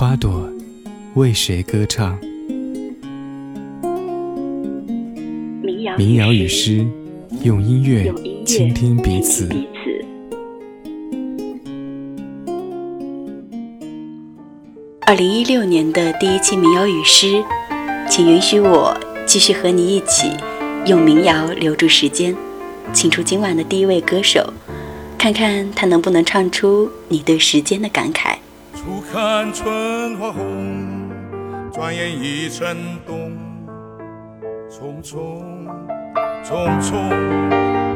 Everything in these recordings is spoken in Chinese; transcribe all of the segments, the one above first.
花朵为谁歌唱？民谣与诗，用音乐倾听彼此。二零一六年的第一期民谣与诗，请允许我继续和你一起用民谣留住时间，请出今晚的第一位歌手，看看他能不能唱出你对时间的感慨。初看春花红，转眼已成冬，匆匆匆匆，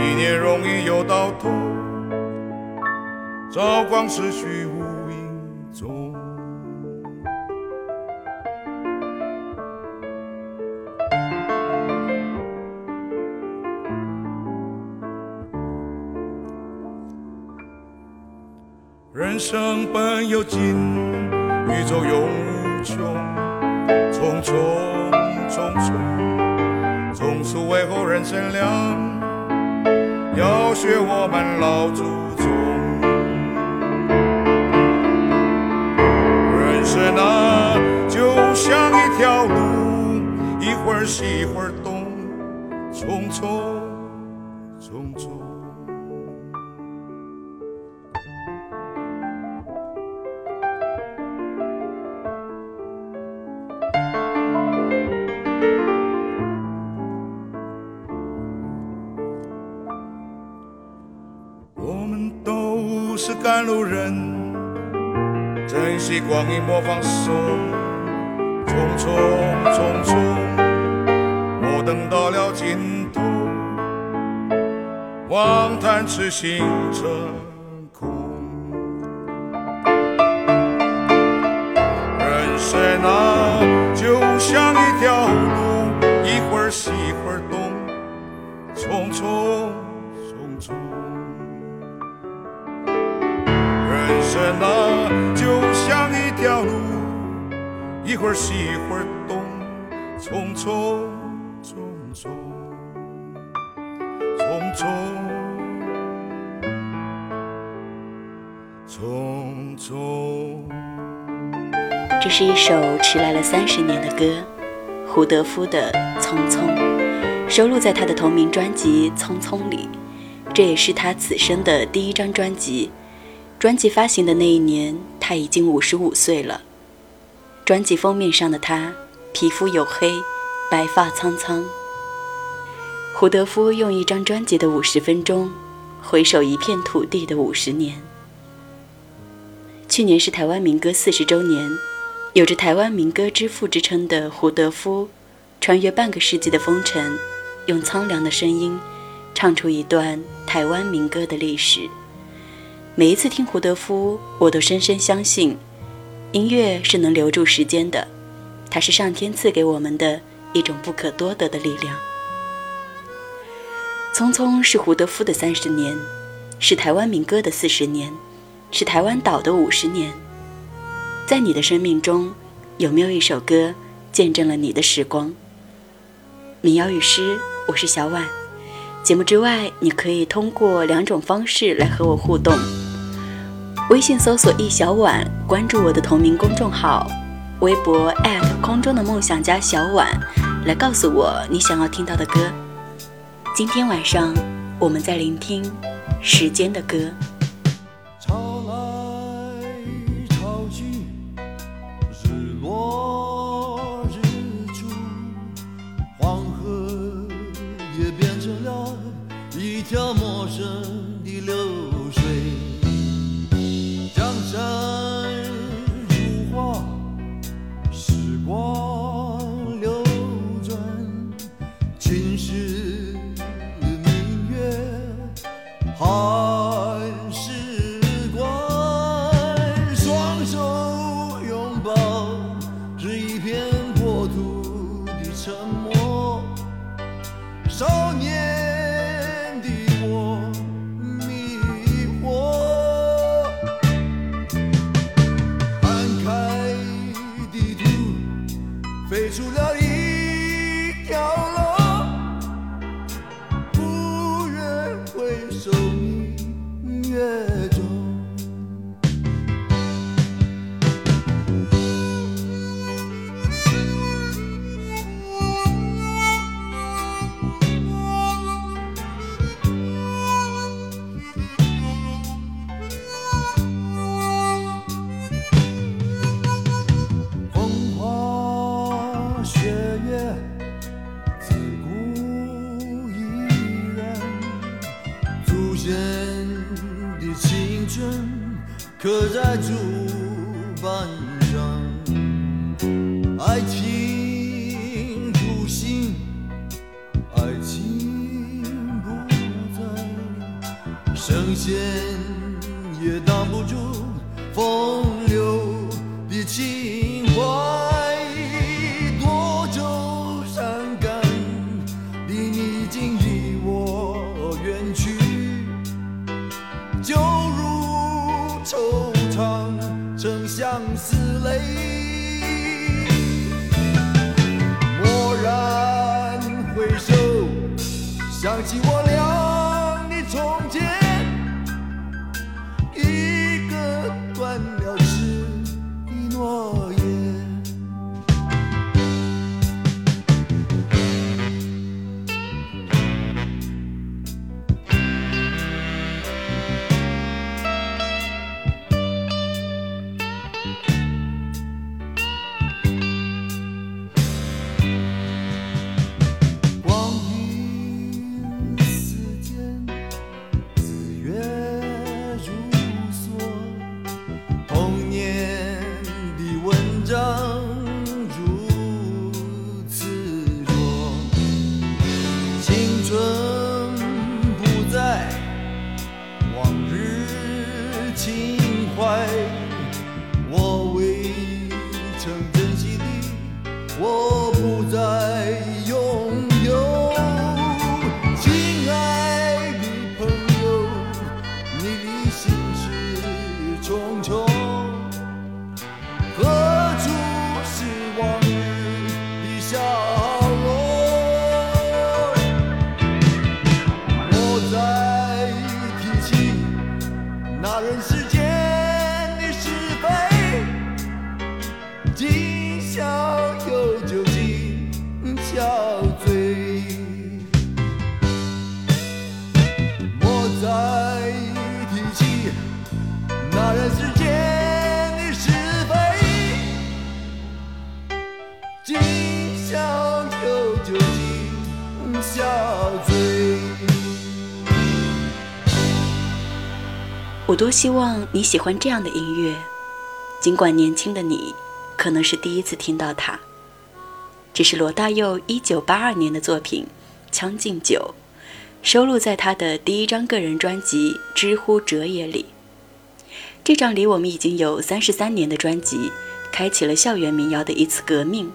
一年容易又到头，朝光逝去无人生本有尽，宇宙永无穷。匆匆匆匆，匆匆为后人乘凉，要学我们老祖宗。人生啊，就像一条路，一会儿西一会儿东，匆匆路人，珍惜光阴莫放手，匆匆匆匆，我等到了尽头，望叹痴心成空。人生啊，一会儿西一会儿东，匆匆匆匆匆匆匆匆。这是一首迟来了三十年的歌，胡德夫的《匆匆》，收录在他的同名专辑《匆匆》里。这也是他此生的第一张专辑。专辑发行的那一年，他已经五十五岁了。专辑封面上的他，皮肤黝黑，白发苍苍。胡德夫用一张专辑的五十分钟，回首一片土地的五十年。去年是台湾民歌四十周年，有着“台湾民歌之父”之称的胡德夫，穿越半个世纪的风尘，用苍凉的声音，唱出一段台湾民歌的历史。每一次听胡德夫，我都深深相信，音乐是能留住时间的，它是上天赐给我们的一种不可多得的力量。匆匆是胡德夫的三十年，是台湾民歌的四十年，是台湾岛的五十年。在你的生命中，有没有一首歌见证了你的时光？民谣与诗，我是小婉。节目之外，你可以通过两种方式来和我互动。微信搜索“易小婉”，关注我的同名公众号；微博空中的梦想家小婉，来告诉我你想要听到的歌。今天晚上，我们在聆听时间的歌。刻在竹板上，爱情不行，爱情不在，神仙想起我情怀。我未曾珍惜你我不再今宵有酒今宵醉。我多希望你喜欢这样的音乐，尽管年轻的你可能是第一次听到它。这是罗大佑1982年的作品《将进酒》，收录在他的第一张个人专辑《知乎者也》里。这张离我们已经有三十三年的专辑，开启了校园民谣的一次革命。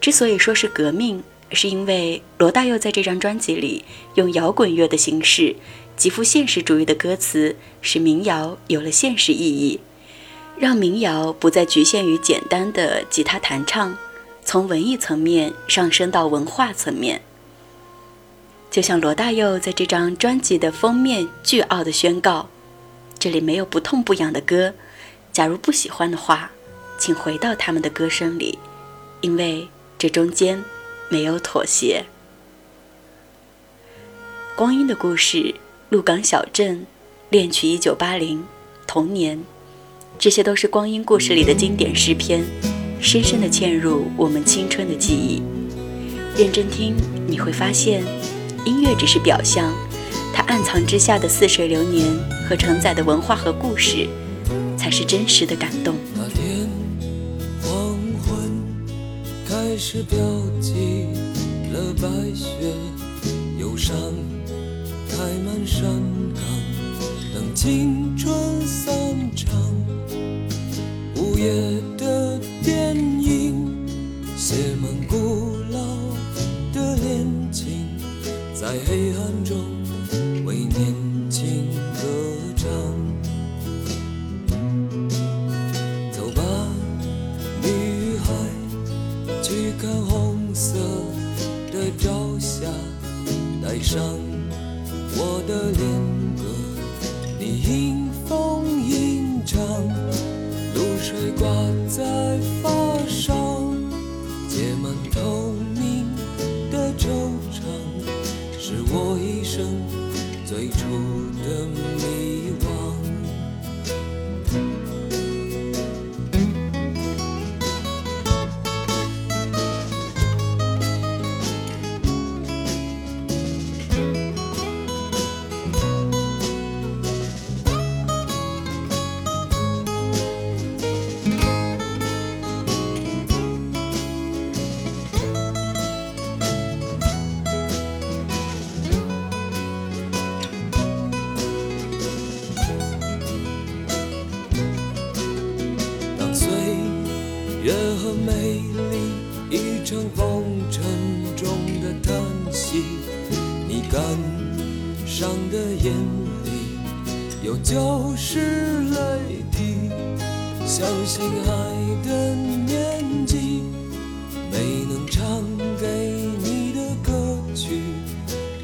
之所以说是革命，是因为罗大佑在这张专辑里用摇滚乐的形式。极富现实主义的歌词使民谣有了现实意义，让民谣不再局限于简单的吉他弹唱，从文艺层面上升到文化层面。就像罗大佑在这张专辑的封面巨傲的宣告：“这里没有不痛不痒的歌，假如不喜欢的话，请回到他们的歌声里，因为这中间没有妥协。”光阴的故事。鹿港小镇，恋曲一九八零，童年，这些都是光阴故事里的经典诗篇，深深的嵌入我们青春的记忆。认真听，你会发现，音乐只是表象，它暗藏之下的似水流年和承载的文化和故事，才是真实的感动。开始飘起了白雪，忧伤。开满山岗，等青春散场。午夜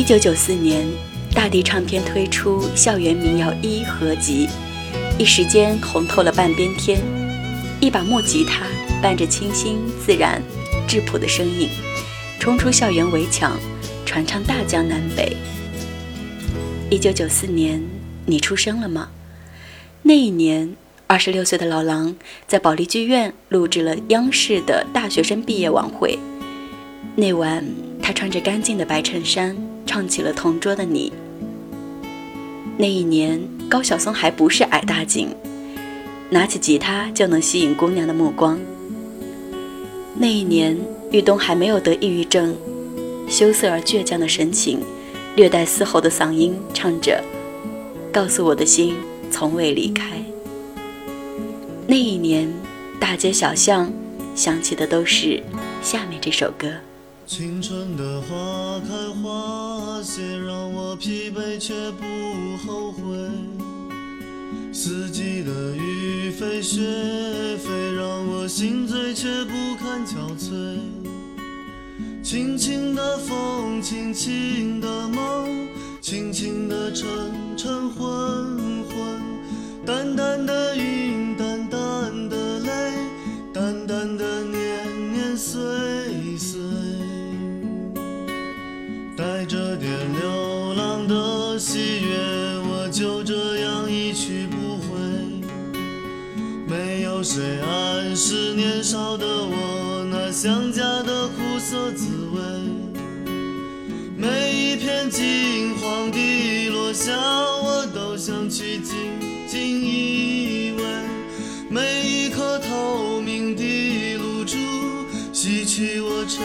一九九四年，大地唱片推出《校园民谣一》合集，一时间红透了半边天。一把木吉他，伴着清新自然、质朴的声音，冲出校园围墙，传唱大江南北。一九九四年，你出生了吗？那一年，二十六岁的老狼在保利剧院录制了央视的大学生毕业晚会。那晚，他穿着干净的白衬衫。唱起了《同桌的你》。那一年，高晓松还不是矮大紧，拿起吉他就能吸引姑娘的目光。那一年，玉东还没有得抑郁症，羞涩而倔强的神情，略带嘶吼的嗓音唱着《告诉我的心从未离开》。那一年，大街小巷响起的都是下面这首歌。青春的花开花谢，让我疲惫却不后悔；四季的雨飞雪飞，让我心醉却不堪憔悴。轻轻的风，轻轻的梦，轻轻的晨晨昏昏，淡淡的云，淡淡的泪，淡淡的年年岁岁。没有谁暗示年少的我那想家的苦涩滋味。每一片金黄的落下，我都想去紧紧依偎。每一颗透明的露珠，洗去我尘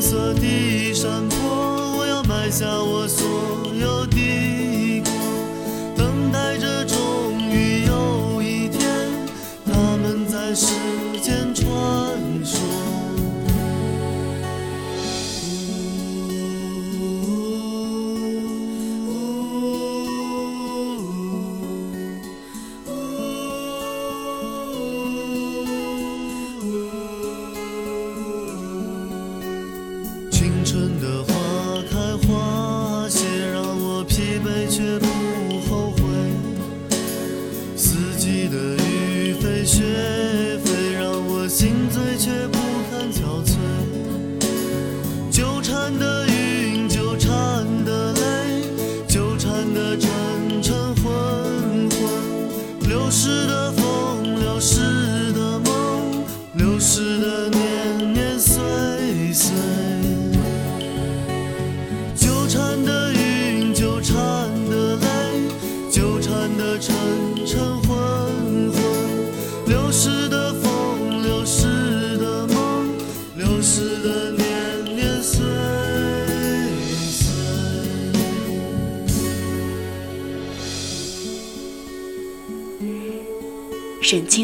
色的山坡，我要埋下我所有的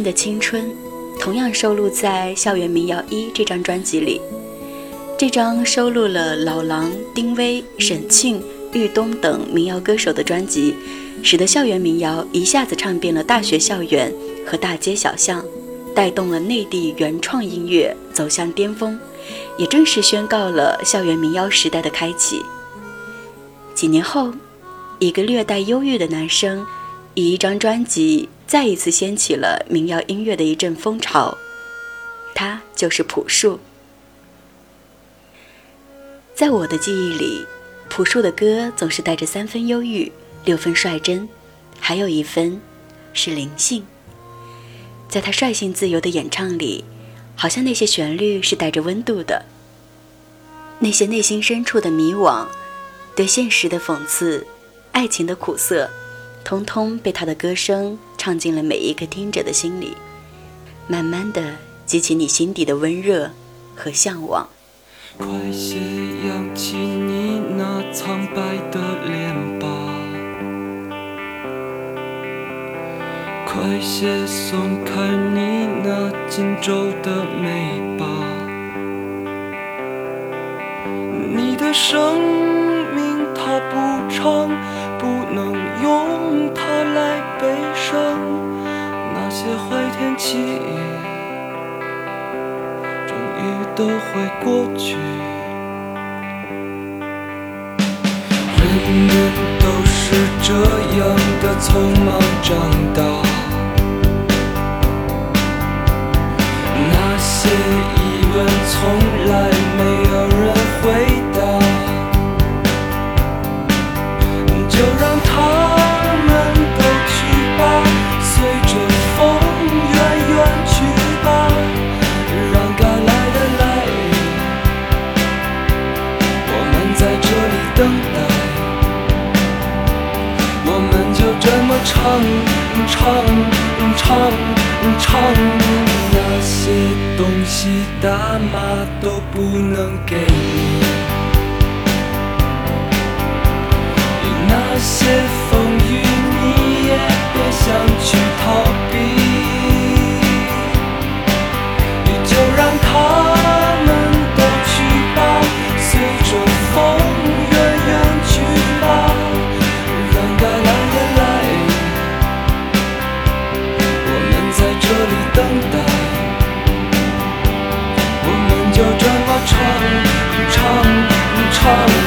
的青春，同样收录在《校园民谣一》这张专辑里。这张收录了老狼、丁薇、沈庆、玉东等民谣歌手的专辑，使得校园民谣一下子唱遍了大学校园和大街小巷，带动了内地原创音乐走向巅峰，也正式宣告了校园民谣时代的开启。几年后，一个略带忧郁的男生，以一张专辑再一次掀起了民谣音乐的一阵风潮。他就是朴树。在我的记忆里，朴树的歌总是带着三分忧郁，六分率真，还有一分是灵性。在他率性自由的演唱里，好像那些旋律是带着温度的，那些内心深处的迷惘，对现实的讽刺，爱情的苦涩，通通被他的歌声唱进了每一个听者的心里，慢慢的激起你心底的温热和向往。快些扬起你那苍白的脸吧，快些松开你那紧皱的眉吧。你的生命它不长，不能用它来悲。些坏天气。终于都会过去。人们都是这样的匆忙长大，那些疑问从来唱，那些东西大妈都不能给你，那些唱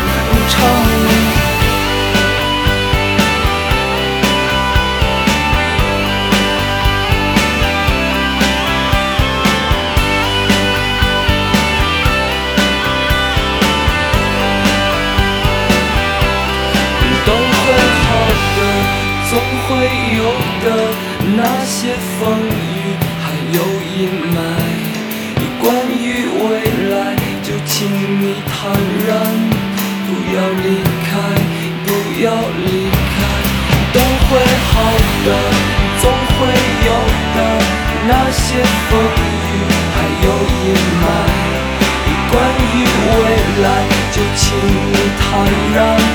来，就请你坦然。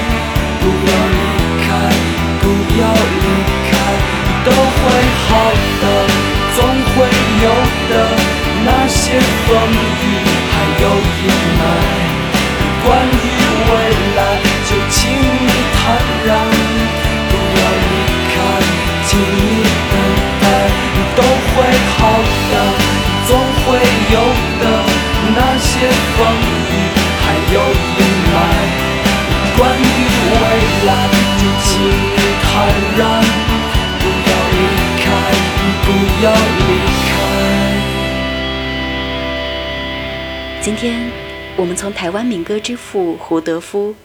今天，我们从台湾民歌之父胡德夫，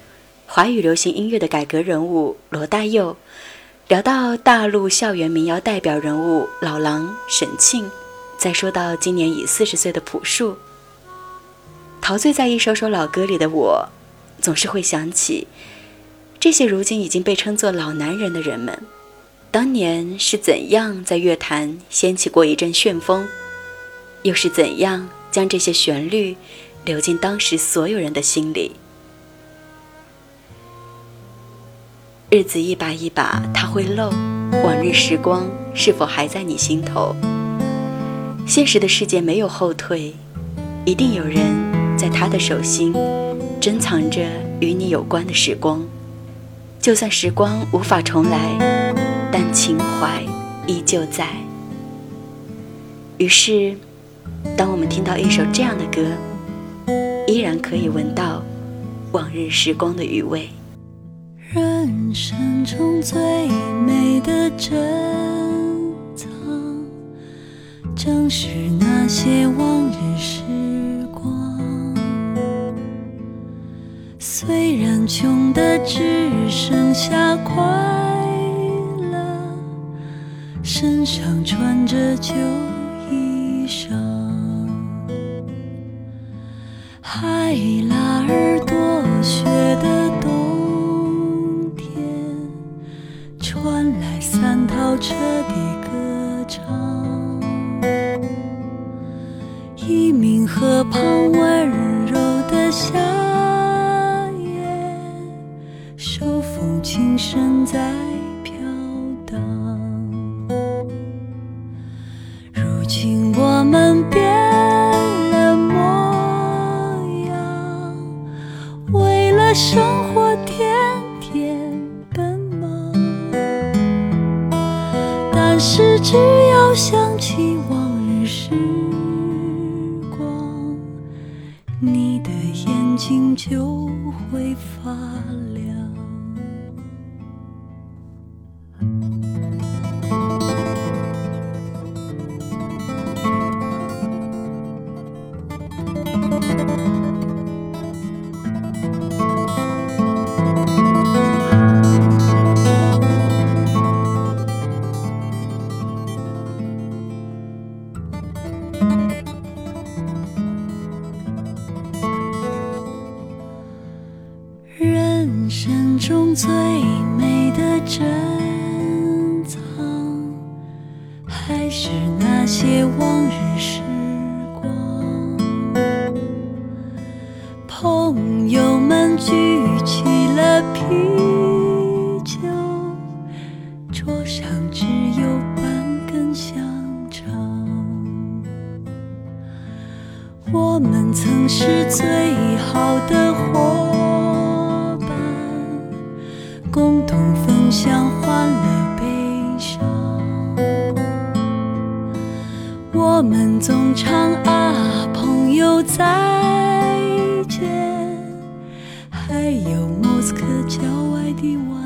华语流行音乐的改革人物罗大佑，聊到大陆校园民谣代表人物老狼、沈庆，再说到今年已四十岁的朴树。陶醉在一首首老歌里的我，总是会想起这些如今已经被称作老男人的人们，当年是怎样在乐坛掀起过一阵旋风，又是怎样。将这些旋律流进当时所有人的心里。日子一把一把，它会漏；往日时光是否还在你心头？现实的世界没有后退，一定有人在他的手心珍藏着与你有关的时光。就算时光无法重来，但情怀依旧在。于是。当我们听到一首这样的歌，依然可以闻到往日时光的余味。人生中最美的珍藏，正是那些往日时光。虽然穷的只剩下快乐，身上穿着旧衣裳。我们总唱啊朋友再见，还有莫斯科郊外的晚